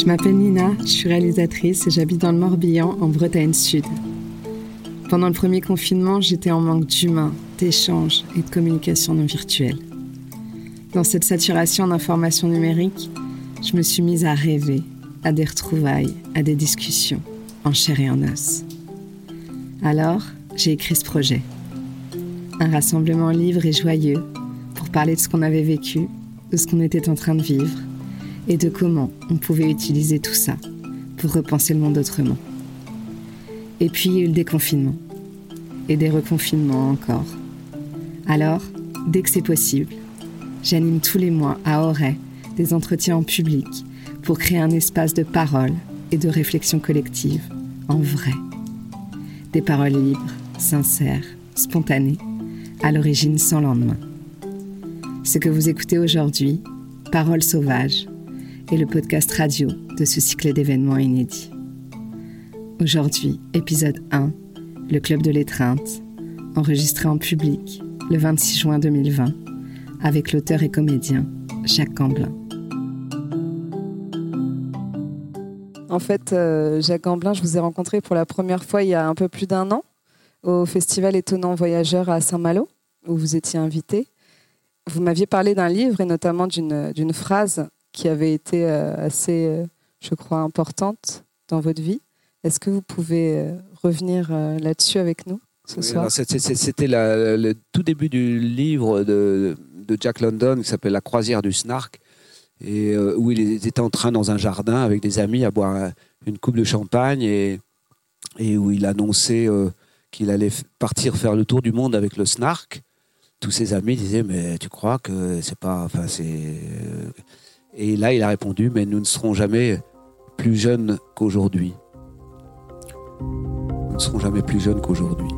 Je m'appelle Nina, je suis réalisatrice et j'habite dans le Morbihan, en Bretagne Sud. Pendant le premier confinement, j'étais en manque d'humain, d'échanges et de communication non virtuelle. Dans cette saturation d'informations numériques, je me suis mise à rêver, à des retrouvailles, à des discussions, en chair et en os. Alors, j'ai écrit ce projet. Un rassemblement libre et joyeux pour parler de ce qu'on avait vécu, de ce qu'on était en train de vivre et de comment on pouvait utiliser tout ça pour repenser le monde autrement. Et puis il y a eu le déconfinement. Et des reconfinements encore. Alors, dès que c'est possible, j'anime tous les mois à Auray des entretiens en public pour créer un espace de parole et de réflexion collective en vrai. Des paroles libres, sincères, spontanées, à l'origine sans lendemain. Ce que vous écoutez aujourd'hui, Paroles sauvages, est le podcast radio de ce cycle d'événements inédits. Aujourd'hui, épisode 1, le Club de l'étreinte, enregistré en public le 26 juin 2020 avec l'auteur et comédien Jacques Gamblin. En fait, euh, Jacques Gamblin, je vous ai rencontré pour la première fois il y a un peu plus d'un an au festival Étonnant Voyageur à Saint-Malo, où vous étiez invité. Vous m'aviez parlé d'un livre et notamment d'une phrase qui avait été euh, assez, euh, je crois, importante dans votre vie. Est-ce que vous pouvez revenir là-dessus avec nous ce soir? C'était le tout début du livre de, de Jack London qui s'appelle La croisière du Snark et où il était en train dans un jardin avec des amis à boire une coupe de champagne et, et où il annonçait qu'il allait partir faire le tour du monde avec le Snark. Tous ses amis disaient mais tu crois que c'est pas enfin c'est euh, et là il a répondu mais nous ne serons jamais plus jeunes qu'aujourd'hui. Nous ne serons jamais plus jeunes qu'aujourd'hui.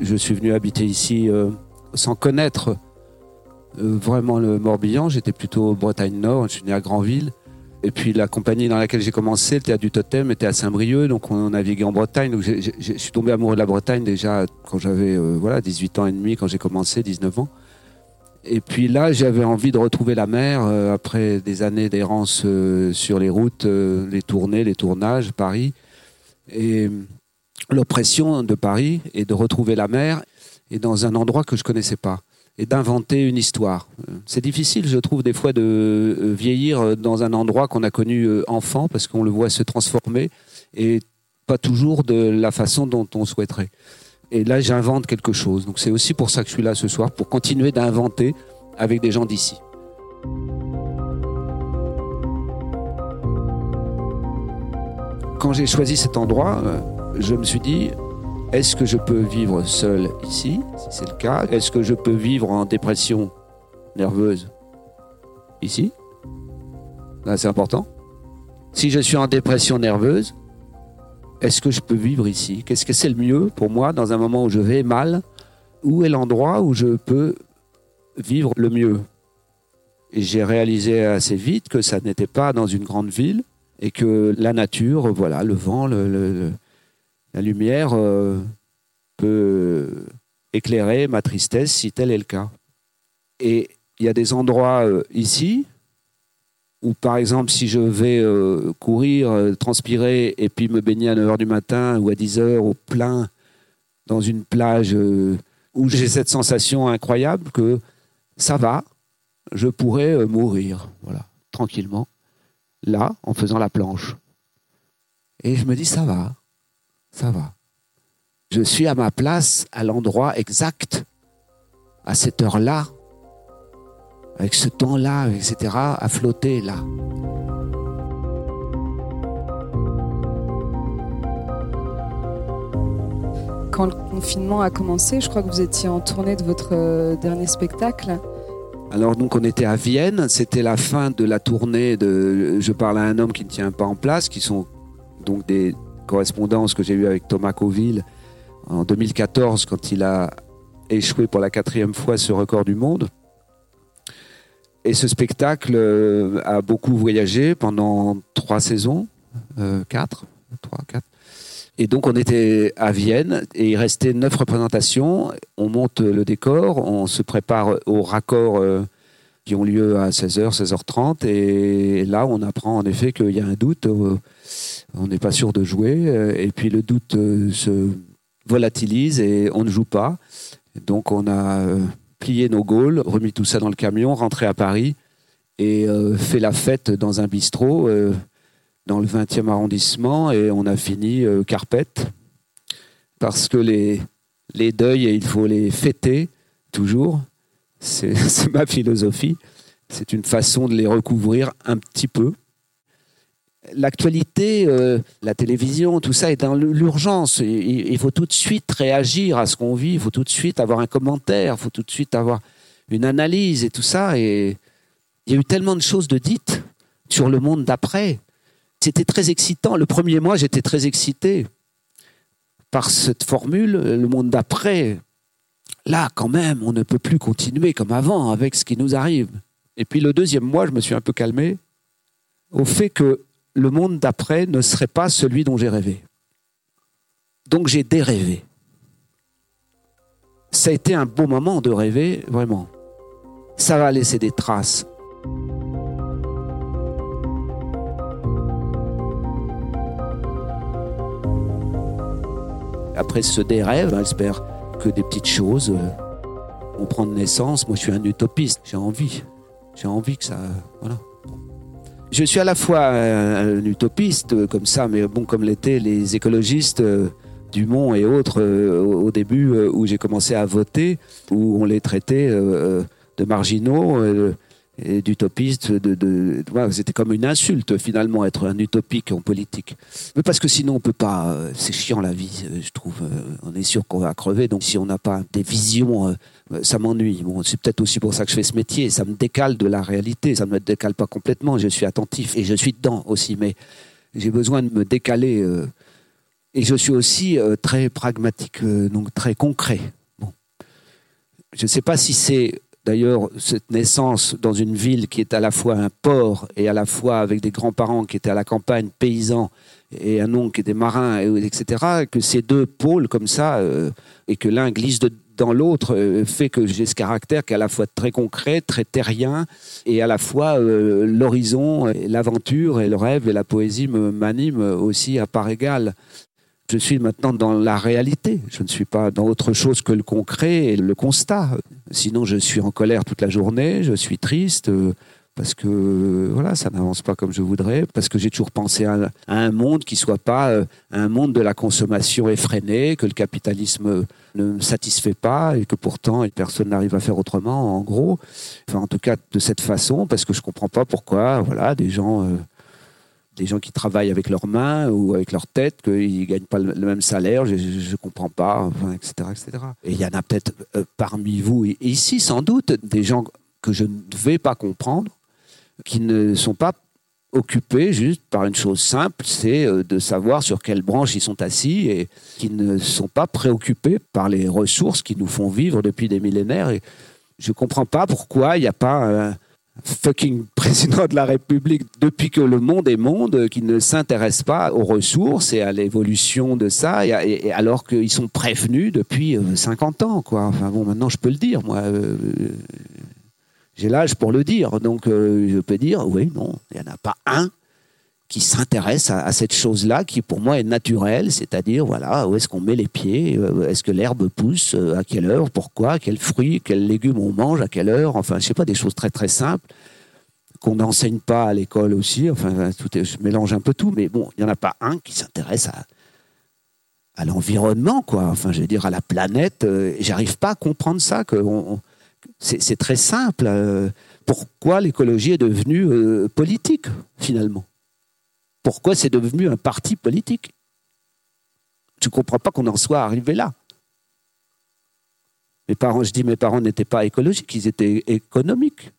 Je suis venu habiter ici euh, sans connaître euh, vraiment le Morbihan. J'étais plutôt Bretagne Nord. Je suis né à Granville. Et puis la compagnie dans laquelle j'ai commencé, le théâtre du Totem, était à Saint-Brieuc, donc on naviguait en Bretagne. Donc je suis tombé amoureux de la Bretagne déjà quand j'avais euh, voilà 18 ans et demi, quand j'ai commencé, 19 ans. Et puis là, j'avais envie de retrouver la mer euh, après des années d'errance euh, sur les routes, les tournées, les tournages, Paris, et l'oppression de Paris, et de retrouver la mer, et dans un endroit que je connaissais pas et d'inventer une histoire. C'est difficile, je trouve, des fois de euh, vieillir dans un endroit qu'on a connu euh, enfant parce qu'on le voit se transformer et pas toujours de la façon dont on souhaiterait. Et là, j'invente quelque chose. Donc c'est aussi pour ça que je suis là ce soir, pour continuer d'inventer avec des gens d'ici. Quand j'ai choisi cet endroit, euh, je me suis dit, est-ce que je peux vivre seul ici, si c'est le cas? Est-ce que je peux vivre en dépression nerveuse ici? C'est important. Si je suis en dépression nerveuse, est-ce que je peux vivre ici? Qu'est-ce que c'est le mieux pour moi dans un moment où je vais mal? Où est l'endroit où je peux vivre le mieux? J'ai réalisé assez vite que ça n'était pas dans une grande ville et que la nature, voilà, le vent, le, la lumière euh, peut éclairer ma tristesse si tel est le cas. Et il y a des endroits euh, ici où, par exemple, si je vais euh, courir, transpirer et puis me baigner à 9h du matin ou à 10h au plein dans une plage où j'ai cette sensation incroyable que ça va, je pourrais mourir, voilà, tranquillement, là, en faisant la planche. Et je me dis, ça va, ça va. Je suis à ma place, à l'endroit exact, à cette heure-là, avec ce temps-là, etc., à flotter là. Quand le confinement a commencé, je crois que vous étiez en tournée de votre euh, dernier spectacle. Alors donc on était à Vienne, c'était la fin de la tournée de Je parle à un homme qui ne tient pas en place, qui sont donc des, correspondance que j'ai eue avec Thomas Coville en 2014 quand il a échoué pour la quatrième fois ce record du monde. Et ce spectacle euh, a beaucoup voyagé pendant trois saisons, euh, quatre, trois, quatre. Et donc on était à Vienne et il restait neuf représentations. On monte le décor, on se prépare au raccord euh, qui ont lieu à 16h, 16h30. Et là, on apprend en effet qu'il y a un doute. Euh, on n'est pas sûr de jouer. Euh, et puis le doute euh, se volatilise et on ne joue pas. Donc on a plié nos Gaules, remis tout ça dans le camion, rentré à Paris et fait la fête dans un bistrot dans le 20e arrondissement. Et on a fini carpette parce que les, les deuils, il faut les fêter toujours. C'est ma philosophie. C'est une façon de les recouvrir un petit peu. L'actualité, euh, la télévision, tout ça est dans l'urgence. Il, faut tout de suite réagir à ce qu'on vit. Il faut tout de suite avoir un commentaire. Il faut tout de suite avoir une analyse et tout ça. Et il y a eu tellement de choses de dites sur le monde d'après. C'était très excitant. Le premier mois, j'étais très excité par cette formule, le monde d'après là, quand même, on ne peut plus continuer comme avant avec ce qui nous arrive. Et puis le deuxième mois, je me suis un peu calmé au fait que le monde d'après ne serait pas celui dont j'ai rêvé. Donc j'ai dérêvé. Ça a été un beau moment de rêver, vraiment. Ça va laisser des traces. Après ce dérêve, j'espère que des petites choses. Euh, on prend de naissance. Moi, je suis un utopiste. J'ai envie. J'ai envie que ça. Voilà. Je suis à la fois un, utopiste euh, comme ça, mais bon, comme l'étaient les écologistes. Euh, Dumont et autres au début où j'ai commencé à voter, où on les traitait de marginaux d'utopiste. De, c'était comme une insulte finalement être un utopique en politique. Mais parce que sinon on peut pas. Euh, c'est chiant la vie, euh, je trouve. Euh, on est sûr qu'on va crever. Donc si on n'a pas des visions, ça m'ennuie. C'est peut-être aussi pour ça que je fais ce métier. Ça me décale de la réalité. Ça ne me décale pas complètement. Je suis attentif et je suis dedans aussi. Mais j'ai besoin de me décaler. et je suis aussi très pragmatique, donc très concret. Je ne sais pas si c'est D'ailleurs, cette naissance dans une ville qui est à la fois un port et à la fois avec des grands-parents qui étaient à la campagne, paysans, et un oncle qui était marin, etc., que ces deux pôles comme ça, euh, et que l'un glisse dans l'autre, euh, fait que j'ai ce caractère qui est à la fois très concret, très terrien, et à la fois euh, l'horizon, l'aventure et le rêve et la poésie m'animent aussi à part égale. Je suis maintenant dans la réalité. Je ne suis pas dans autre chose que le concret et le constat. Sinon, je suis en colère toute la journée, je suis triste euh, parce que voilà, ça n'avance pas comme je voudrais, parce que j'ai toujours pensé à, un monde qui soit pas euh, un monde de la consommation effrénée, que le capitalisme ne me satisfait pas et que pourtant personne n'arrive à faire autrement, en gros. En tout cas, de cette façon, parce que je comprends pas pourquoi, voilà, des gens euh, des gens qui travaillent avec leurs mains ou avec leur tête, qu'ils ne gagnent pas le, même salaire, je ne comprends pas, etc., etc. Et il y en a peut-être euh, parmi vous, ici sans doute, des gens que je ne vais pas comprendre, qui ne sont pas occupés juste par une chose simple, c'est euh, de savoir sur quelle branche ils sont assis et qui ne sont pas préoccupés par les ressources qui nous font vivre depuis des millénaires. Et je ne comprends pas pourquoi il n'y a pas fucking président de la République depuis que le monde est monde, qui ne s'intéresse pas aux ressources et à l'évolution de ça, et, alors qu'ils sont prévenus depuis 50 euh, ans, quoi. Maintenant je peux le dire, moi. Euh, j'ai l'âge pour le dire, donc euh, je peux dire, oui, non, il n'y en a pas un qui s'intéresse à, cette chose-là qui pour moi est naturelle, c'est-à-dire voilà où est-ce qu'on met les pieds, euh, est-ce que l'herbe pousse, euh, à quelle heure, pourquoi, quels fruits, quels légumes on mange, à quelle heure, enfin je sais pas des choses très très simples qu'on n'enseigne pas à l'école aussi, enfin tout je mélange un peu tout, mais bon il n'y en a pas un qui s'intéresse à à l'environnement quoi, enfin je veux dire à la planète, euh, j'arrive pas à comprendre ça que c'est très simple. pourquoi l'écologie est devenue politique finalement pourquoi c'est devenu un parti politique? Je ne comprends pas qu'on en soit arrivé là. Mes parents, je dis mes parents n'étaient pas écologiques, ils étaient économiques.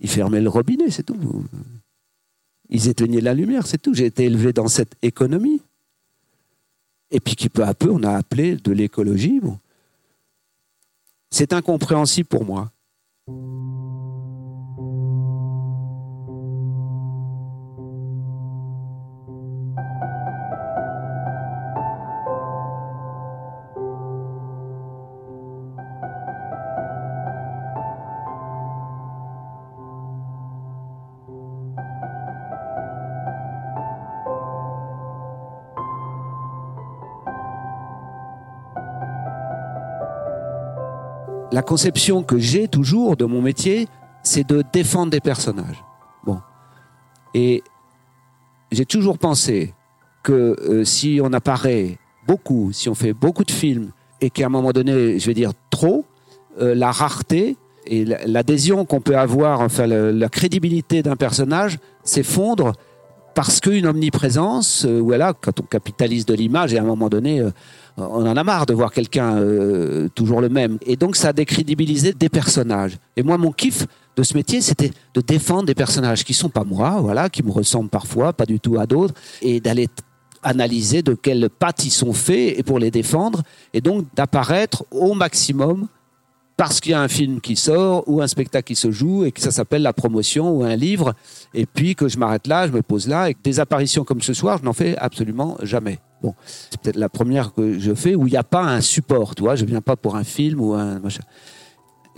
Ils fermaient le robinet, c'est tout. Ils éteignaient la lumière, c'est tout. J'ai été élevé dans cette économie. Et puis qui peu à peu, on a appelé de l'écologie. C'est incompréhensible pour moi. La conception que j'ai toujours de mon métier, c'est de défendre des personnages. Bon. Et j'ai toujours pensé que euh, si on apparaît beaucoup, si on fait beaucoup de films, et qu'à un moment donné, je vais dire trop, euh, la rareté et l'adhésion qu'on peut avoir, enfin la, crédibilité d'un personnage s'effondre parce qu'une omniprésence, euh, voilà, quand on capitalise de l'image, et à un moment donné, on en a marre de voir quelqu'un toujours le même. Et donc ça a décrédibilisé des personnages. Et moi, mon kiff de ce métier, c'était de défendre des personnages qui sont pas moi, voilà, qui me ressemblent parfois, pas du tout à d'autres, et d'aller analyser de quelles pattes ils sont faits et pour les défendre, et donc d'apparaître au maximum parce qu'il y a un film qui sort ou un spectacle qui se joue et que ça s'appelle la promotion ou un livre, et puis que je m'arrête là, je me pose là, et que des apparitions comme ce soir, je n'en fais absolument jamais. Bon, c'est peut-être la première que je fais où il n'y a pas un support, tu vois, je viens pas pour un film ou un machin.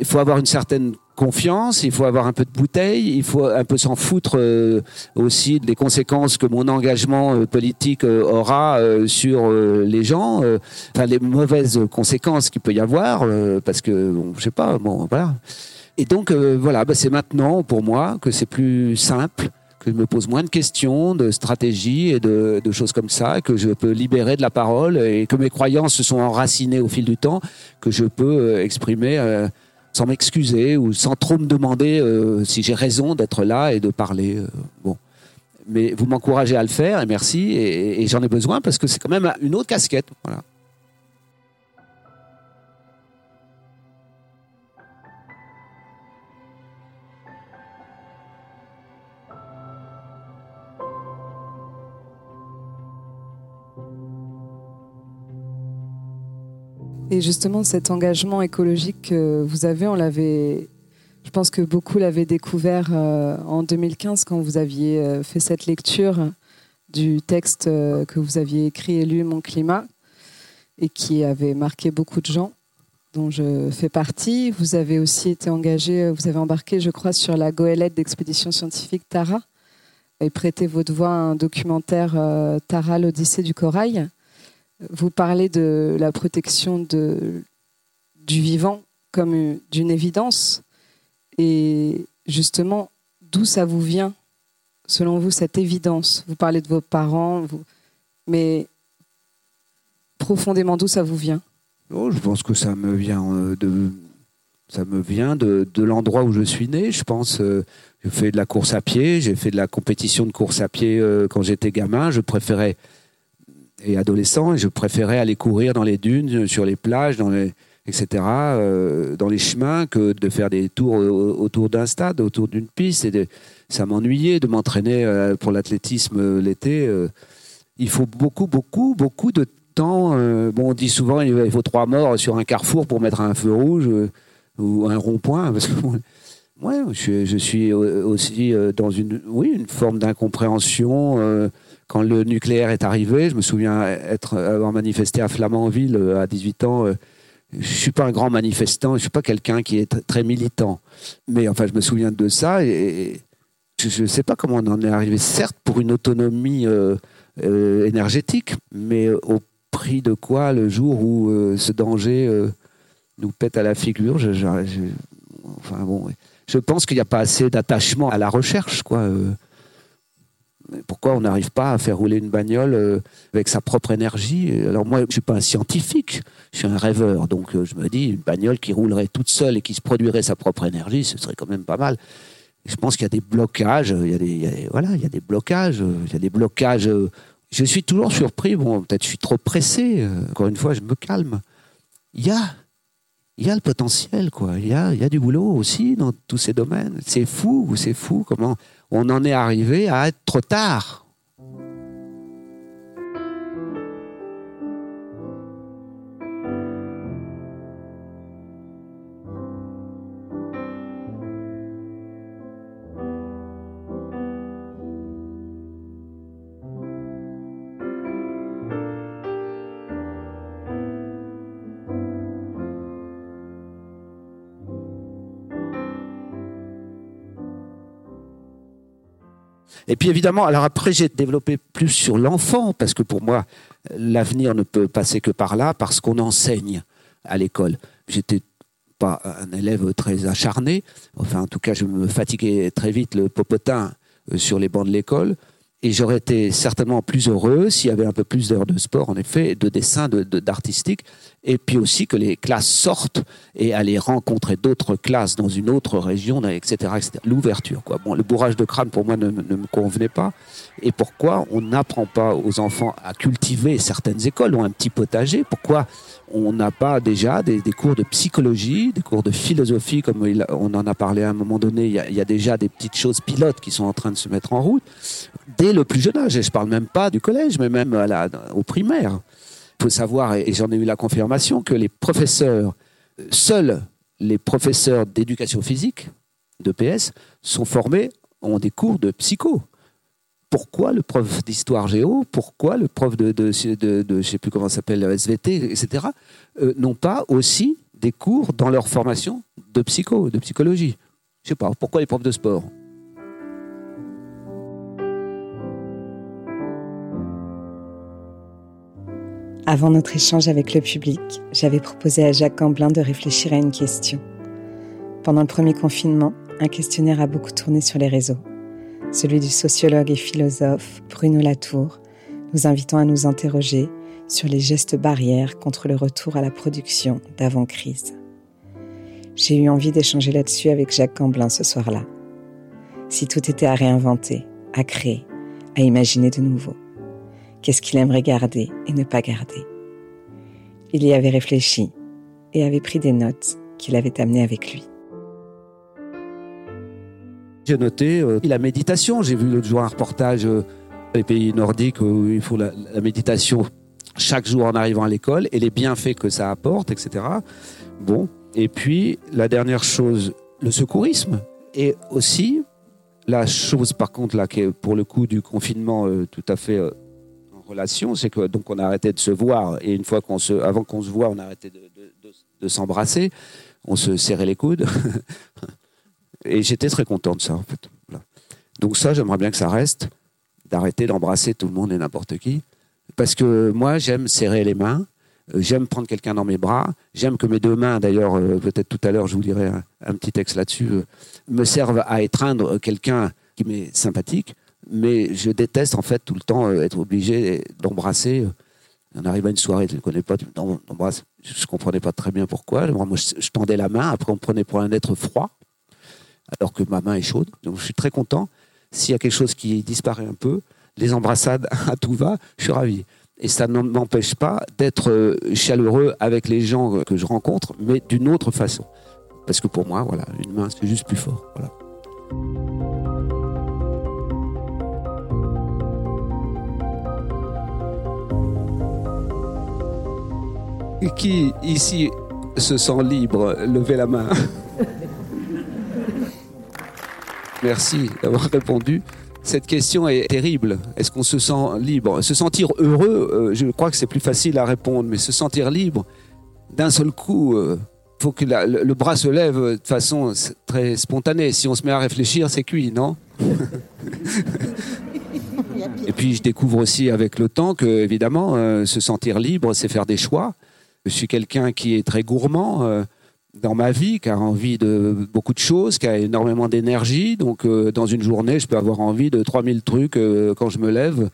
Il faut avoir une certaine confiance, il faut avoir un peu de bouteille, il faut un peu s'en foutre euh, aussi des conséquences que mon engagement euh, politique euh, aura sur les gens, enfin les mauvaises conséquences qu'il peut y avoir, parce que bon, je sais pas, bon voilà. Et donc voilà, bah, c'est maintenant pour moi que c'est plus simple que je me pose moins de questions, de stratégies et de, choses comme ça, que je peux libérer de la parole et que mes croyances se sont enracinées au fil du temps, que je peux exprimer sans m'excuser ou sans trop me demander euh, si j'ai raison d'être là et de parler. Euh, bon. Mais vous m'encouragez à le faire et merci. Et, et j'en ai besoin parce que c'est quand même une autre casquette. Voilà. Et justement, cet engagement écologique que vous avez, on l'avait, je pense que beaucoup l'avaient découvert euh, en 2015 quand vous aviez euh, fait cette lecture du texte euh, que vous aviez écrit et lu Mon climat et qui avait marqué beaucoup de gens dont je fais partie. Vous avez aussi été engagé, vous avez embarqué, je crois, sur la goélette d'expédition scientifique Tara et prêté votre voix à un documentaire Tara, l'Odyssée du corail. Vous parlez de la protection du vivant comme d'une évidence. Et justement, d'où ça vous vient, selon vous, cette évidence? Vous parlez de vos parents, mais profondément, d'où ça vous vient? Oh, Je pense que ça me vient euh, de, ça me vient de, de l'endroit où je suis né. Je pense, euh, j'ai fait de la course à pied, j'ai fait de la compétition de course à pied euh, quand j'étais gamin. Je préférais et adolescent, et je préférais aller courir dans les dunes, sur les plages, dans etc., euh, dans les chemins, que de faire des tours autour d'un stade, autour d'une piste. Et ça m'ennuyait de m'entraîner euh, pour l'athlétisme euh, l'été. il faut beaucoup, beaucoup, beaucoup de temps. bon, on dit souvent il faut trois morts sur un carrefour pour mettre un feu rouge ou un rond-point. Parce ouais, je, je, suis aussi dans une, oui, une forme d'incompréhension quand le nucléaire est arrivé, je me souviens être, avoir manifesté à Flamanville euh, à 18 ans. Euh, je suis pas un grand manifestant, je suis pas quelqu'un qui est très militant. Mais enfin, je me souviens de ça et je ne sais pas comment on en est arrivé. Certes, pour une autonomie euh, énergétique, mais au prix de quoi le jour où ce danger nous pète à la figure je, enfin bon, je pense qu'il n'y a pas assez d'attachement à la recherche, quoi pourquoi on n'arrive pas à faire rouler une bagnole euh, avec sa propre énergie? Alors moi, je suis pas un scientifique, je suis un rêveur. Donc euh, je me dis, une bagnole qui roulerait toute seule et qui se produirait sa propre énergie, ce serait quand même pas mal. je pense qu'il y a des blocages, il y a des, voilà, il y a des blocages, il y a des blocages. Je suis toujours surpris. Bon, peut-être je suis trop pressé. Encore une fois, je me calme. Il y a, il y a le potentiel, quoi. Il y a, du boulot aussi dans tous ces domaines. C'est fou, c'est fou comment on en est arrivé à être trop tard. Et puis évidemment, alors après, j'ai développé plus sur l'enfant, parce que pour moi, l'avenir ne peut passer que par là, parce qu'on enseigne à l'école. J'étais pas un élève très acharné. Enfin, en tout cas, je me fatiguais très vite le popotin euh, sur les bancs de l'école. Et j'aurais été certainement plus heureux s'il y avait un peu plus d'heures de sport, en effet, de dessin, d'artistique, et puis aussi que les classes sortent et aller rencontrer d'autres classes dans une autre région, etc. L'ouverture. Bon, le bourrage de crâne, pour moi, ne, ne me convenait pas. Et pourquoi on n'apprend pas aux enfants à cultiver certaines écoles ont un petit potager? Pourquoi on n'a pas déjà des, cours de psychologie, des cours de philosophie, comme on en a parlé à un moment donné, il y, a, déjà des petites choses pilotes qui sont en train de se mettre en route? Dès le plus jeune âge. Et je parle même pas du collège, mais même au primaire. Il faut savoir, et j'en ai eu la confirmation, que les professeurs, seuls les professeurs d'éducation physique, de PS, sont formés, ont des cours de psycho pourquoi le prof d'histoire géo, pourquoi le prof de, de, de, sais plus comment s'appelle, SVT, etc., euh, n'ont pas aussi des cours dans leur formation de psycho, de psychologie? Je sais pas, pourquoi les profs de sport? Avant notre échange avec le public, j'avais proposé à Jacques Gamblin de réfléchir à une question. Pendant le premier confinement, un questionnaire a beaucoup tourné sur les réseaux celui du sociologue et philosophe Bruno Latour, nous invitant à nous interroger sur les gestes barrières contre le retour à la production d'avant-crise. J'ai eu envie d'échanger là-dessus avec Jacques Camblin ce soir-là. Si tout était à réinventer, à créer, à imaginer de nouveau, qu'est-ce qu'il aimerait garder et ne pas garder Il y avait réfléchi et avait pris des notes qu'il avait amenées avec lui. J'ai noté euh, la méditation. J'ai vu l'autre jour un reportage euh, les pays nordiques où il faut la, méditation chaque jour en arrivant à l'école et les bienfaits que ça apporte, etc. Bon. Et puis, la dernière chose, le secourisme. Et aussi, la chose, par contre, là, qui est pour le coup du confinement euh, tout à fait c'est que donc on a arrêté de se voir et une fois qu'on se, avant qu'on se voit, on a arrêté de, de, s'embrasser, on se serrait les coudes. Et j'étais très content de ça, en fait. Donc ça, j'aimerais bien que ça reste, d'arrêter d'embrasser tout le monde et n'importe qui. Parce que moi, j'aime serrer les mains, euh, j'aime prendre quelqu'un dans mes bras, j'aime que mes deux mains, d'ailleurs, euh, peut-être tout à l'heure, je vous dirai un, petit texte là-dessus, euh, me servent à étreindre quelqu'un qui m'est sympathique, mais je déteste en fait tout le temps être obligé d'embrasser. On arrive à une soirée, tu ne connais pas, tu. Je ne comprenais pas très bien pourquoi. Moi, je, je tendais la main, après on me prenait pour un être froid alors que ma main est chaude. Donc je suis très content. S'il y a quelque chose qui disparaît un peu, les embrassades à tout va, je suis ravi. Et ça ne m'empêche pas d'être euh, chaleureux avec les gens que je rencontre, mais d'une autre façon. Parce que pour moi, voilà, une main, c'est juste plus fort. Qui ici se sent libre Levez la main. Merci d'avoir répondu. Cette question est terrible. Est-ce qu'on se sent libre? Se sentir heureux, euh, je crois que c'est plus facile à répondre, mais se sentir libre, d'un seul coup, il euh, faut que le, bras se lève de façon très spontanée. Si on se met à réfléchir, c'est cuit, non? Et puis je découvre aussi avec le temps que, évidemment, euh, se sentir libre, c'est faire des choix. Je suis quelqu'un qui est très gourmand dans ma vie, qui a envie de beaucoup de choses, qui a énormément d'énergie. Donc, euh, dans une journée, je peux avoir envie de 3000 trucs euh, quand je me lève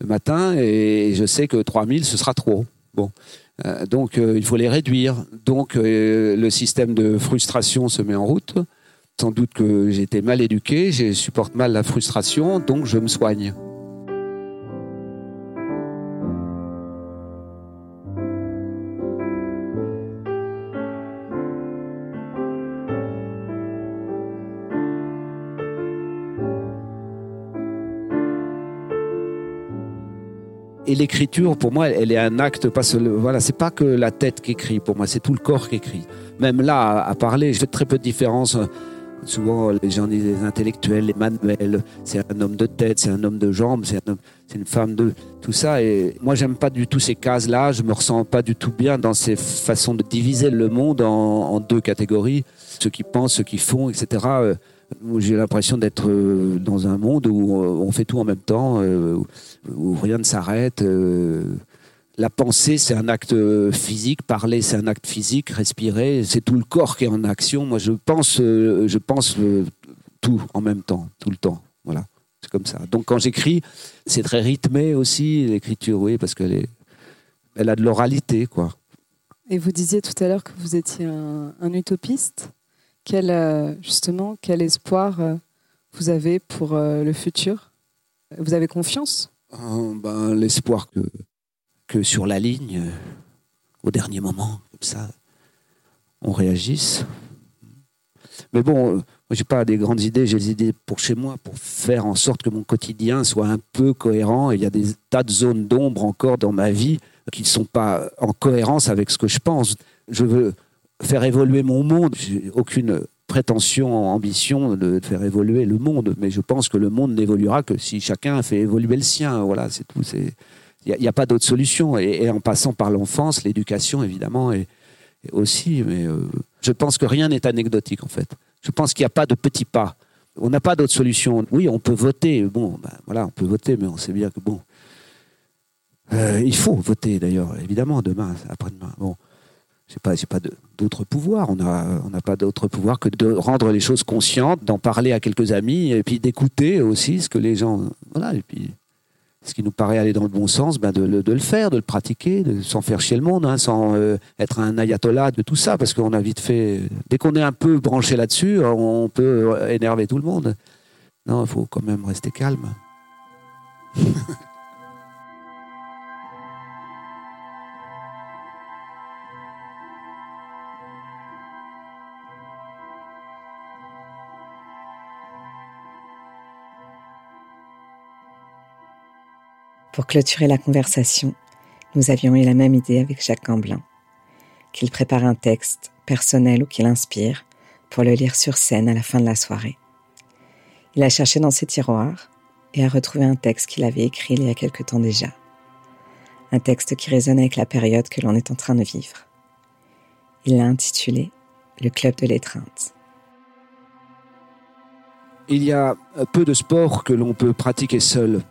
le matin et je sais que 3000, ce sera trop. Bon. Euh, donc, il faut les réduire. Donc, le système de frustration se met en route. Sans doute que j'ai été mal éduqué, je supporte mal la frustration, donc je me soigne. Et l'écriture, pour moi, elle est un acte, pas seul, voilà, c'est pas que la tête qui écrit, pour moi, c'est tout le corps qui écrit. Même là, à, parler, je fais très peu de différence. Souvent, les gens disent les intellectuels, les manuels, c'est un homme de tête, c'est un homme de jambes, c'est un c'est une femme de tout ça. Et moi, j'aime pas du tout ces cases-là. Je me ressens pas du tout bien dans ces façons de diviser le monde en, deux catégories. Ceux qui pensent, ceux qui font, etc. J'ai l'impression d'être euh, dans un monde où on fait tout en même temps, euh, où rien ne s'arrête. Euh, la pensée, c'est un acte euh, physique, parler, c'est un acte physique, respirer, c'est tout le corps qui est en action. Moi, je pense, euh, je pense tout en même temps, tout le temps. Voilà, c'est comme ça. Donc, quand j'écris, c'est très rythmé aussi, l'écriture, oui, parce qu'elle elle a de l'oralité, quoi. Et vous disiez tout à l'heure que vous étiez un, utopiste. Quel, justement, quel espoir vous avez pour le futur? Vous avez confiance? Ben, L'espoir que sur la ligne, euh, au dernier moment, comme ça, on réagisse. Mais bon, euh, moi, j'ai pas des grandes idées, j'ai des idées pour chez moi, pour faire en sorte que mon quotidien soit un peu cohérent. il y a des tas de zones d'ombre encore dans ma vie qui ne sont pas en cohérence avec ce que je pense. Je veux faire évoluer mon monde. Aucune prétention, ambition de faire évoluer le monde, mais je pense que le monde n'évoluera que si chacun fait évoluer le sien. Voilà, c'est tout. Il n'y a, pas d'autre solution. Et, en passant par l'enfance, l'éducation, évidemment, et, aussi. Mais euh, je pense que rien n'est anecdotique, en fait. Je pense qu'il n'y a pas de petits pas. On n'a pas d'autre solution. Oui, on peut voter. Bon, ben, voilà, on peut voter, mais on sait bien que bon. Euh, il faut voter, d'ailleurs, évidemment, demain, après-demain. Bon, je pas, pas d'autre pouvoir. On n'a on pas d'autre pouvoir que de rendre les choses conscientes, d'en parler à quelques amis, et puis d'écouter aussi ce que les gens. Voilà, et puis ce qui nous paraît aller dans le bon sens, ben de, le faire, de le pratiquer, de, sans faire chier le monde, hein, sans euh, être un ayatollah de tout ça, parce qu'on a vite fait. Dès qu'on est un peu branché là-dessus, on peut énerver tout le monde. Non, il faut quand même rester calme. Pour clôturer la conversation, nous avions eu la même idée avec Jacques Gamblin. Qu'il prépare un texte, personnel ou qu'il inspire, pour le lire sur scène à la fin de la soirée. Il a cherché dans ses tiroirs et a retrouvé un texte qu'il avait écrit il y a quelque temps déjà. Un texte qui résonne avec la période que l'on est en train de vivre. Il l'a intitulé Le Club de l'étreinte. Il y a peu de sports que l'on peut pratiquer seul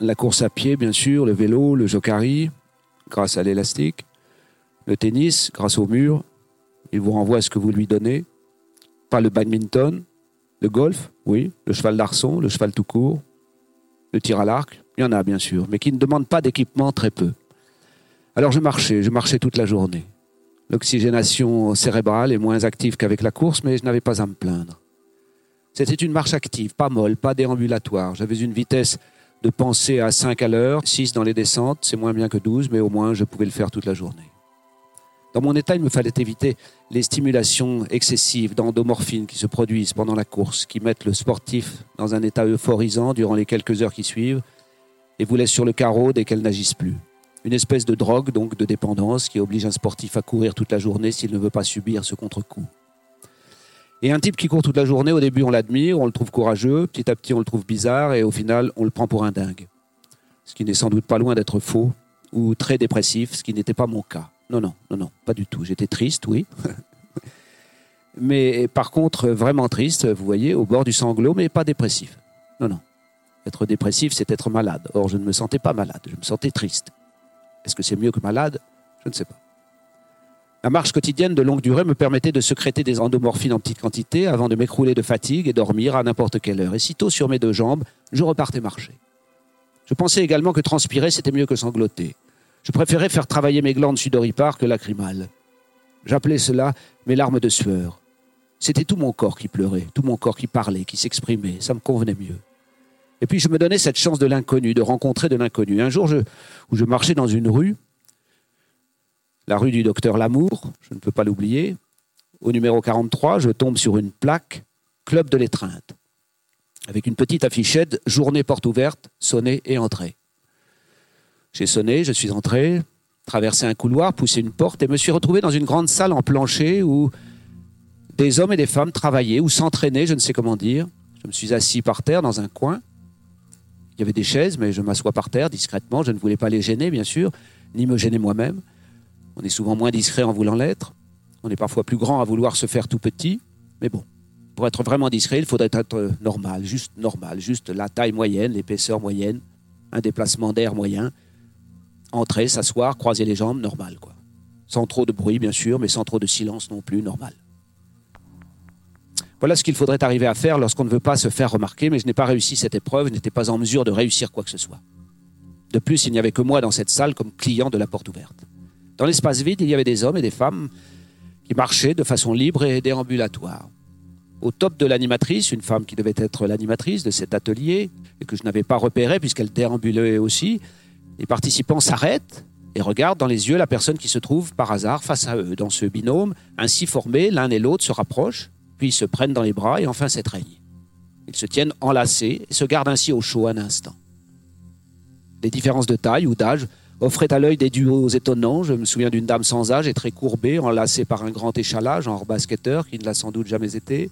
la course à pied, bien sûr, le vélo, le jokari, grâce à l'élastique, le tennis, grâce au mur, il vous renvoie ce que vous lui donnez, pas le badminton, le golf, oui, le cheval d'arçon, le cheval tout court, le tir à l'arc, il y en a bien sûr, mais qui ne demandent pas d'équipement très peu. Alors je marchais, je marchais toute la journée. L'oxygénation cérébrale est moins active qu'avec la course, mais je n'avais pas à me plaindre. C'était une marche active, pas molle, pas déambulatoire. J'avais une vitesse de penser à 5 à l'heure, 6 dans les descentes, c'est moins bien que 12, mais au moins je pouvais le faire toute la journée. Dans mon état, il me fallait éviter les stimulations excessives d'endomorphine qui se produisent pendant la course, qui mettent le sportif dans un état euphorisant durant les quelques heures qui suivent et vous laissent sur le carreau dès qu'elles n'agissent plus. Une espèce de drogue, donc de dépendance, qui oblige un sportif à courir toute la journée s'il ne veut pas subir ce contre-coup. Et un type qui court toute la journée, au début on l'admire, on le trouve courageux, petit à petit on le trouve bizarre et au final on le prend pour un dingue. Ce qui n'est sans doute pas loin d'être faux ou très dépressif, ce qui n'était pas mon cas. Non, non, non, non, pas du tout. J'étais triste, oui. mais par contre, vraiment triste, vous voyez, au bord du sanglot, mais pas dépressif. Non, non. Être dépressif, c'est être malade. Or, je ne me sentais pas malade, je me sentais triste. Est-ce que c'est mieux que malade? Je ne sais pas. La marche quotidienne de longue durée me permettait de secréter des endomorphines en petite quantité avant de m'écrouler de fatigue et dormir à n'importe quelle heure. Et sitôt sur mes deux jambes, je repartais marcher. Je pensais également que transpirer, c'était mieux que sangloter. Je préférais faire travailler mes glandes sudoripares que lacrymales. J'appelais cela mes larmes de sueur. C'était tout mon corps qui pleurait, tout mon corps qui parlait, qui s'exprimait. Ça me convenait mieux. Et puis je me donnais cette chance de l'inconnu, de rencontrer de l'inconnu. Un jour, où je marchais dans une rue, la rue du docteur Lamour, je ne peux pas l'oublier. Au numéro 43, je tombe sur une plaque Club de l'étreinte, avec une petite affichette Journée porte ouverte, sonner et entrer. J'ai sonné, je suis entré, traversé un couloir, poussé une porte et me suis retrouvé dans une grande salle en plancher où des hommes et des femmes travaillaient ou s'entraînaient, je ne sais comment dire. Je me suis assis par terre dans un coin. Il y avait des chaises, mais je m'assois par terre discrètement. Je ne voulais pas les gêner, bien sûr, ni me gêner moi-même. On est souvent moins discret en voulant l'être. On est parfois plus grand à vouloir se faire tout petit. Mais bon, pour être vraiment discret, il faudrait être normal, juste normal, juste la taille moyenne, l'épaisseur moyenne, un déplacement d'air moyen. entrer, s'asseoir, croiser les jambes, normal, quoi. Sans trop de bruit, bien sûr, mais sans trop de silence non plus, normal. Voilà ce qu'il faudrait arriver à faire lorsqu'on ne veut pas se faire remarquer, mais je n'ai pas réussi cette épreuve, je n'étais pas en mesure de réussir quoi que ce soit. De plus, il n'y avait que moi dans cette salle comme client de la porte ouverte. Dans l'espace vide, il y avait des hommes et des femmes qui marchaient de façon libre et déambulatoire. Au top de l'animatrice, une femme qui devait être l'animatrice de cet atelier et que je n'avais pas repérée puisqu'elle déambulait aussi, les participants s'arrêtent et regardent dans les yeux la personne qui se trouve par hasard face à eux. Dans ce binôme, ainsi formé, l'un et l'autre se rapprochent, puis se prennent dans les bras et enfin s'étreignent. Ils se tiennent enlacés et se gardent ainsi au chaud un instant. Des différences de taille ou d'âge offraient à l'œil des duos étonnants. Je me souviens d'une dame sans âge et très courbée, enlacée par un grand échalage, genre basketteur, qui ne l'a sans doute jamais été.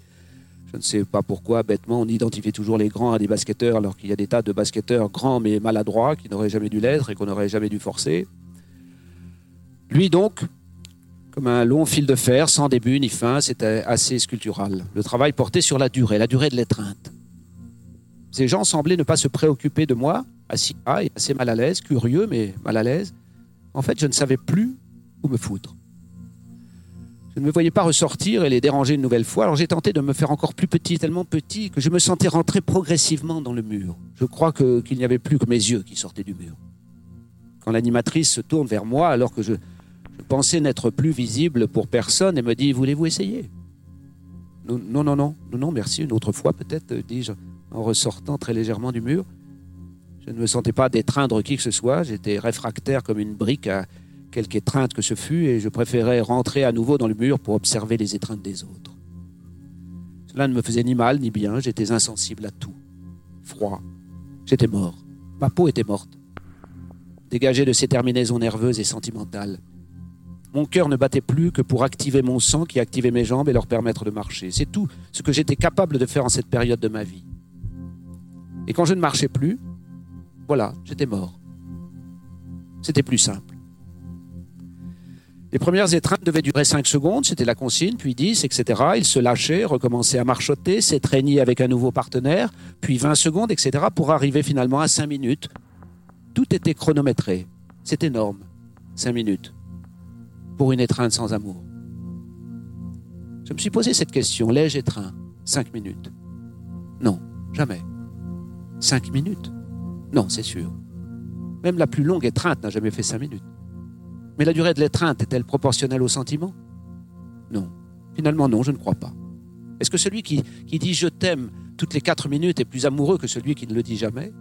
Je ne sais pas pourquoi, bêtement, on identifie toujours les grands à des basketteurs, alors qu'il y a des tas de basketteurs grands mais maladroits qui n'auraient jamais dû l'être et qu'on n'aurait jamais dû forcer. Lui donc, comme un long fil de fer, sans début ni fin, c'était assez sculptural. Le travail portait sur la durée, la durée de l'étreinte. Ces gens semblaient ne pas se préoccuper de moi, assis là et assez mal à l'aise, curieux mais mal à l'aise. En fait, je ne savais plus où me foutre. Je ne me voyais pas ressortir et les déranger une nouvelle fois, alors j'ai tenté de me faire encore plus petit, tellement petit que je me sentais rentrer progressivement dans le mur. Je crois qu'il n'y avait plus que mes yeux qui sortaient du mur. Quand l'animatrice se tourne vers moi, alors que je, pensais n'être plus visible pour personne, et me dit Voulez-vous essayer? Non, non, non, non, merci, une autre fois peut-être, dis-je, en ressortant très légèrement du mur. Je ne me sentais pas d'étreindre qui que ce soit, j'étais réfractaire comme une brique à quelque étreinte que ce fût, et je préférais rentrer à nouveau dans le mur pour observer les étreintes des autres. Cela ne me faisait ni mal ni bien, j'étais insensible à tout. Froid. J'étais mort. Ma peau était morte. Dégagée de ces terminaisons nerveuses et sentimentales. Mon cœur ne battait plus que pour activer mon sang qui activait mes jambes et leur permettre de marcher. C'est tout ce que j'étais capable de faire en cette période de ma vie. Et quand je ne marchais plus, voilà, j'étais mort. C'était plus simple. Les premières étreintes devaient durer 5 secondes, c'était la consigne, puis 10, etc. Il se lâchait, recommençait à marchoter, s'étreignait avec un nouveau partenaire, puis 20 secondes, etc. pour arriver finalement à 5 minutes. Tout était chronométré. C'est énorme. 5 minutes. Pour une étreinte sans amour. Je me suis posé cette question. L'ai-je étreint? 5 minutes Non, jamais. 5 minutes Non, c'est sûr. Même la plus longue étreinte n'a jamais fait 5 minutes. Mais la durée de l'étreinte est-elle proportionnelle au sentiment? Non. Finalement, non, je ne crois pas. Est-ce que celui qui, qui dit je t'aime toutes les quatre minutes est plus amoureux que celui qui ne le dit jamais?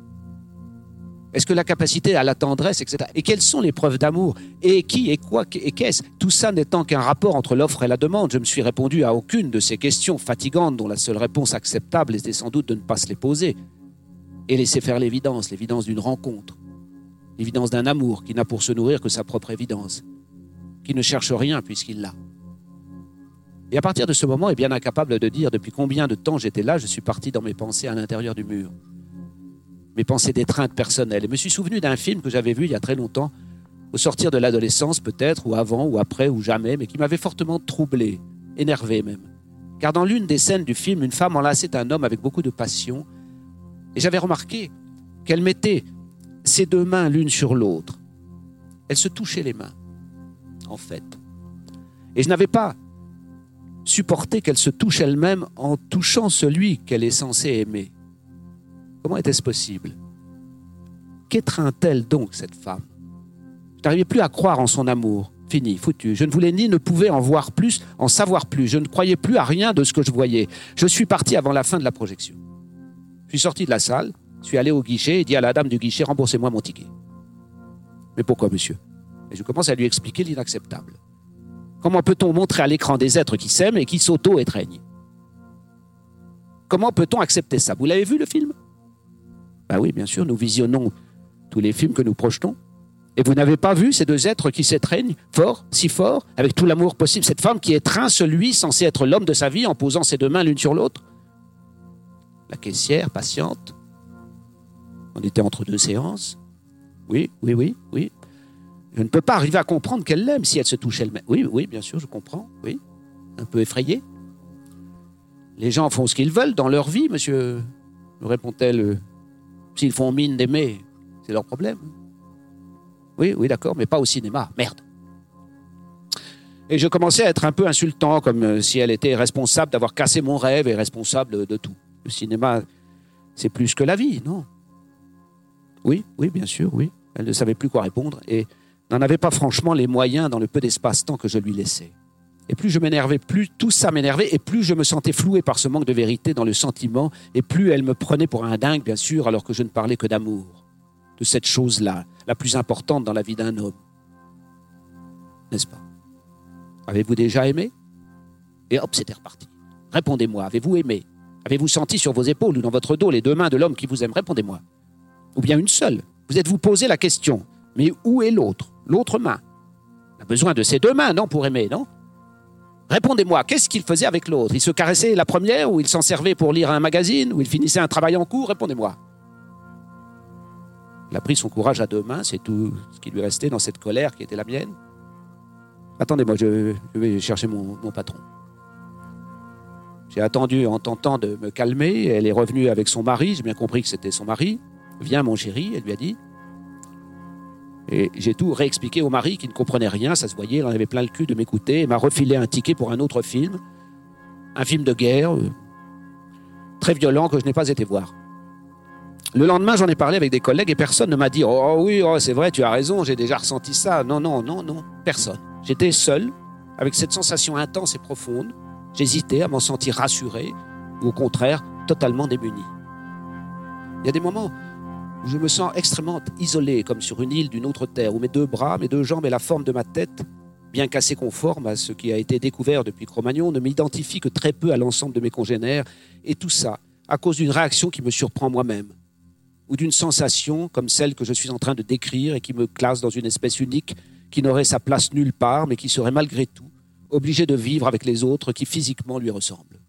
Est-ce que la capacité à la tendresse, etc. Et quelles sont les preuves d'amour? Et qui Et quoi Et qu'est-ce? Tout ça n'étant qu'un rapport entre l'offre et la demande. Je me suis répondu à aucune de ces questions fatigantes dont la seule réponse acceptable était sans doute de ne pas se les poser et laisser faire l'évidence, l'évidence d'une rencontre, l'évidence d'un amour qui n'a pour se nourrir que sa propre évidence, qui ne cherche rien puisqu'il l'a. Et à partir de ce moment, est bien incapable de dire depuis combien de temps j'étais là, je suis parti dans mes pensées à l'intérieur du mur. Mes pensées d'étreinte personnelle. Et me suis souvenu d'un film que j'avais vu il y a très longtemps, au sortir de l'adolescence peut-être, ou avant, ou après, ou jamais, mais qui m'avait fortement troublé, énervé même. Car dans l'une des scènes du film, une femme enlaçait un homme avec beaucoup de passion, et j'avais remarqué qu'elle mettait ses deux mains l'une sur l'autre. Elle se touchait les mains, en fait. Et je n'avais pas supporté qu'elle se touche elle-même en touchant celui qu'elle est censée aimer. Comment était-ce possible? Qu'étreint-elle donc, cette femme? Je n'arrivais plus à croire en son amour. Fini, foutu. Je ne voulais ni ne pouvais en voir plus, en savoir plus. Je ne croyais plus à rien de ce que je voyais. Je suis parti avant la fin de la projection. Je suis sorti de la salle, suis allé au guichet et dit à la dame du guichet remboursez-moi mon ticket. Mais pourquoi, monsieur? Et je commence à lui expliquer l'inacceptable. Comment peut-on montrer à l'écran des êtres qui s'aiment et qui s'auto-étreignent? Comment peut-on accepter ça? Vous l'avez vu le film? Ben oui, bien sûr, nous visionnons tous les films que nous projetons. Et vous n'avez pas vu ces deux êtres qui s'étreignent fort, si fort, avec tout l'amour possible, cette femme qui étreint celui censé être l'homme de sa vie en posant ses deux mains l'une sur l'autre? La caissière, patiente, on était entre deux séances. Oui, oui, oui, oui. Je ne peux pas arriver à comprendre qu'elle l'aime si elle se touche elle-même. Oui, oui, bien sûr, je comprends. Oui. Un peu effrayé. Les gens font ce qu'ils veulent dans leur vie, monsieur, me répond-elle. S'ils font mine d'aimer, c'est leur problème. Oui, oui, d'accord, mais pas au cinéma. Merde. Et je commençais à être un peu insultant, comme si elle était responsable d'avoir cassé mon rêve et responsable de tout. Le cinéma, c'est plus que la vie, non? Oui, oui, bien sûr, oui. Elle ne savait plus quoi répondre et n'en avait pas franchement les moyens dans le peu d'espace-temps que je lui laissais. Et plus je m'énervais, plus tout ça m'énervait, et plus je me sentais floué par ce manque de vérité dans le sentiment, et plus elle me prenait pour un dingue, bien sûr, alors que je ne parlais que d'amour, de cette chose-là, la plus importante dans la vie d'un homme. N'est-ce pas? Avez-vous déjà aimé? Et hop, c'était reparti. Répondez-moi, avez-vous aimé? Avez-vous senti sur vos épaules ou dans votre dos les deux mains de l'homme qui vous aime? Répondez-moi. Ou bien une seule? Vous êtes-vous posé la question, mais où est l'autre? L'autre main On a besoin de ces deux mains, non, pour aimer, non? Répondez-moi, qu'est-ce qu'il faisait avec l'autre? Il se caressait la première ou il s'en servait pour lire un magazine ou il finissait un travail en cours? Répondez-moi. Il a pris son courage à deux mains, c'est tout ce qui lui restait dans cette colère qui était la mienne. Attendez-moi, je, vais chercher mon, patron. J'ai attendu en tentant de me calmer. Elle est revenue avec son mari. J'ai bien compris que c'était son mari. Viens, mon chéri, elle lui a dit. Et j'ai tout réexpliqué au mari qui ne comprenait rien. Ça se voyait, il en avait plein le cul de m'écouter. Il m'a refilé un ticket pour un autre film. Un film de guerre, euh, très violent, que je n'ai pas été voir. Le lendemain, j'en ai parlé avec des collègues et personne ne m'a dit Oh oui, oh, c'est vrai, tu as raison, j'ai déjà ressenti ça. Non, non, non, non, personne. J'étais seul, avec cette sensation intense et profonde. J'hésitais à m'en sentir rassuré, ou au contraire, totalement démuni. Il y a des moments où je me sens extrêmement isolé, comme sur une île d'une autre terre, où mes deux bras, mes deux jambes et la forme de ma tête, bien qu'assez conforme à ce qui a été découvert depuis Cro-Magnon, ne m'identifient que très peu à l'ensemble de mes congénères, et tout ça à cause d'une réaction qui me surprend moi-même, ou d'une sensation comme celle que je suis en train de décrire et qui me classe dans une espèce unique qui n'aurait sa place nulle part, mais qui serait malgré tout obligé de vivre avec les autres qui physiquement lui ressemblent.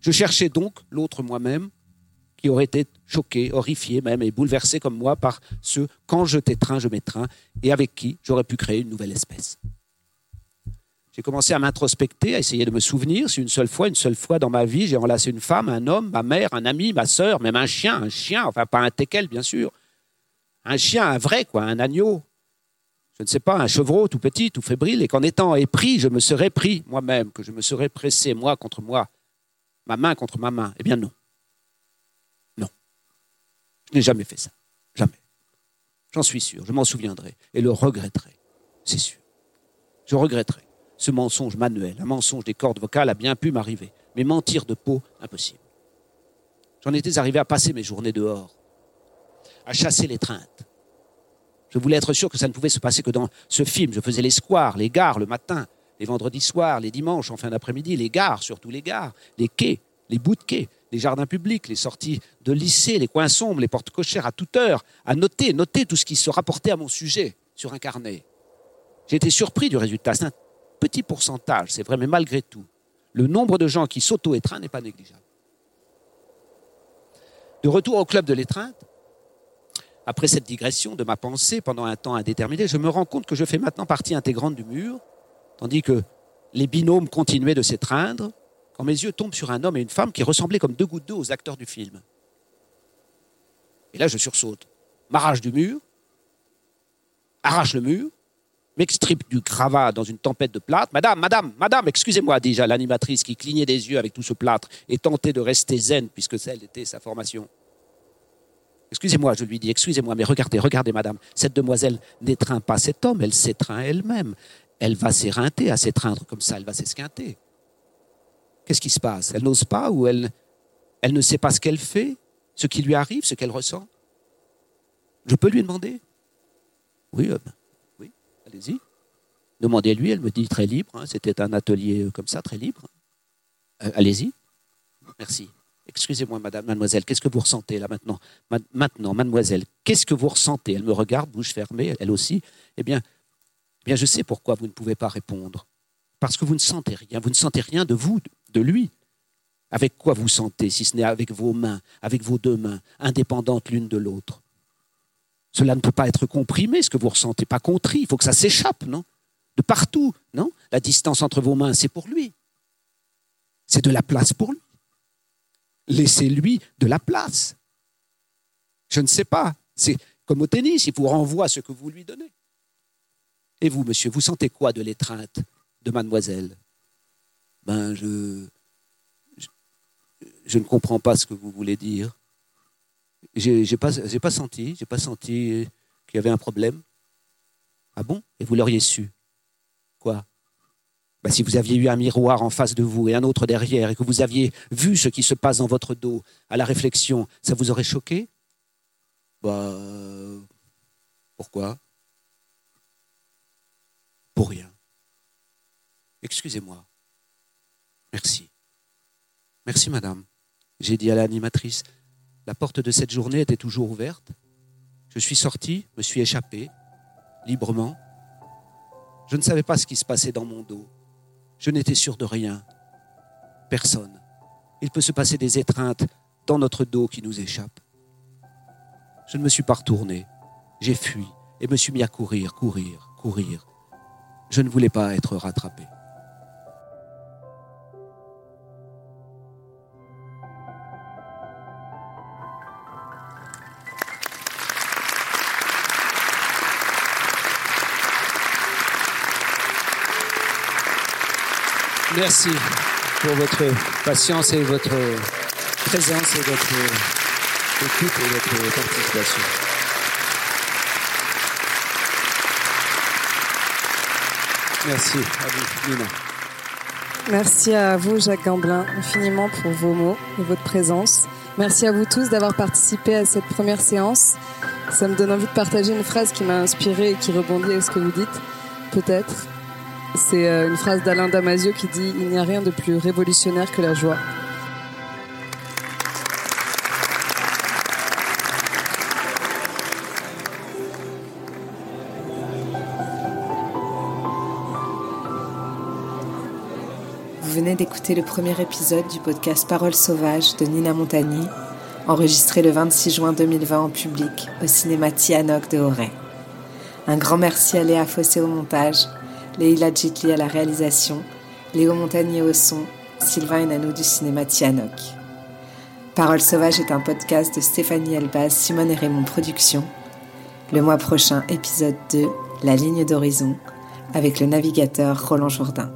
Je cherchais donc l'autre moi-même, qui aurait été choqué, horrifié même, et bouleversé comme moi par ce quand je t'étreins, je m'étreins, et avec qui j'aurais pu créer une nouvelle espèce. J'ai commencé à m'introspecter, à essayer de me souvenir si une seule fois, une seule fois dans ma vie, j'ai enlacé une femme, un homme, ma mère, un ami, ma sœur, même un chien, un chien, enfin pas un teckel bien sûr, un chien, un vrai quoi, un agneau, je ne sais pas, un chevreau tout petit, tout fébrile, et qu'en étant épris, je me serais pris moi-même, que je me serais pressé moi contre moi, ma main contre ma main. Eh bien non. Non. Je n'ai jamais fait ça. Jamais. J'en suis sûr, je m'en souviendrai et le regretterai. C'est sûr. Je regretterai. Ce mensonge manuel, un mensonge des cordes vocales a bien pu m'arriver, mais mentir de peau, impossible. J'en étais arrivé à passer mes journées dehors, à chasser l'étreinte, je voulais être sûr que ça ne pouvait se passer que dans ce film. Je faisais les squares, les gares le matin, les vendredis soirs, les dimanches en fin d'après-midi, les gares, surtout les gares, les quais, les bouts de quais, les jardins publics, les sorties de lycée, les coins sombres, les portes cochères à toute heure, à noter, noter tout ce qui se rapportait à mon sujet sur un carnet. J'ai été surpris du résultat. C'est un petit pourcentage, c'est vrai, mais malgré tout, le nombre de gens qui s'auto-étreignent n'est pas négligeable. De retour au club de l'étreinte, après cette digression de ma pensée pendant un temps indéterminé, je me rends compte que je fais maintenant partie intégrante du mur, tandis que les binômes continuaient de s'étreindre, quand mes yeux tombent sur un homme et une femme qui ressemblaient comme deux gouttes d'eau aux acteurs du film. Et là, je sursaute, m'arrache du mur, arrache le mur, m'extripe du cravat dans une tempête de plâtre. Madame, madame, madame, excusez-moi, dis-je à l'animatrice qui clignait des yeux avec tout ce plâtre et tentait de rester zen puisque celle était sa formation. Excusez-moi, je lui dis, excusez-moi, mais regardez, regardez, madame, cette demoiselle n'étreint pas cet homme, elle s'étreint elle-même. Elle va s'éreinter à s'étreindre comme ça, elle va s'esquinter. Qu'est-ce qui se passe? Elle n'ose pas ou elle, elle ne sait pas ce qu'elle fait, ce qui lui arrive, ce qu'elle ressent? Je peux lui demander? Oui, euh, oui, allez-y. Demandez-lui, elle me dit très libre, hein, c'était un atelier euh, comme ça, très libre. Euh, allez-y. Merci. Excusez-moi, madame, mademoiselle, qu'est-ce que vous ressentez là maintenant? Maintenant, mademoiselle, qu'est-ce que vous ressentez? Elle me regarde, bouche fermée, elle aussi. Eh bien, eh bien, je sais pourquoi vous ne pouvez pas répondre. Parce que vous ne sentez rien. Vous ne sentez rien de vous, de lui. Avec quoi vous sentez, si ce n'est avec vos mains, avec vos deux mains, indépendantes l'une de l'autre? Cela ne peut pas être comprimé, ce que vous ressentez, pas contrit. Il faut que ça s'échappe, non? De partout, non? La distance entre vos mains, c'est pour lui. C'est de la place pour lui. Laissez-lui de la place. Je ne sais pas. C'est Comme au tennis, il vous renvoie ce que vous lui donnez. Et vous, monsieur, vous sentez quoi de l'étreinte de mademoiselle? Ben, je, je, ne comprends pas ce que vous voulez dire. J'ai, pas senti, j'ai pas senti qu'il y avait un problème. Ah bon? Et vous l'auriez su? Quoi? Ben, Si vous aviez eu un miroir en face de vous et un autre derrière, et que vous aviez vu ce qui se passe dans votre dos à la réflexion, ça vous aurait choqué? Bah. Pourquoi? Pour rien. Excusez-moi. Merci. Merci, madame. J'ai dit à l'animatrice. La porte de cette journée était toujours ouverte. Je suis sorti, me suis échappé, librement. Je ne savais pas ce qui se passait dans mon dos. Je n'étais sûr de rien. Personne. Il peut se passer des étreintes dans notre dos qui nous échappent. Je ne me suis pas retourné. J'ai fui et me suis mis à courir, courir, courir. Je ne voulais pas être rattrapé. Merci pour votre patience et votre présence et votre écoute et votre participation. Merci à vous, Nina. Merci à vous, Jacques Gamblin, infiniment pour vos mots et votre présence. Merci à vous tous d'avoir participé à cette première séance. Ça me donne envie de partager une phrase qui m'a inspirée et qui rebondit à ce que vous dites, peut-être. C'est euh, une phrase d'Alain Damasio qui dit Il n'y a rien de plus révolutionnaire que la joie. Vous venez d'écouter le premier épisode du podcast Paroles sauvages de Nina Montagny, enregistré le 26 juin 2020 en public au cinéma Tianoc de Auray. Un grand merci à Léa Fossé au montage Leila Jitli à la réalisation, Léo Montagnier au son, Sylvain Enanou du cinéma Tianoc. Parole sauvage est un podcast de Stéphanie Elbaz, Simone et Raymond Productions. Le mois prochain, épisode 2, La ligne d'horizon, avec le navigateur Roland Jourdain.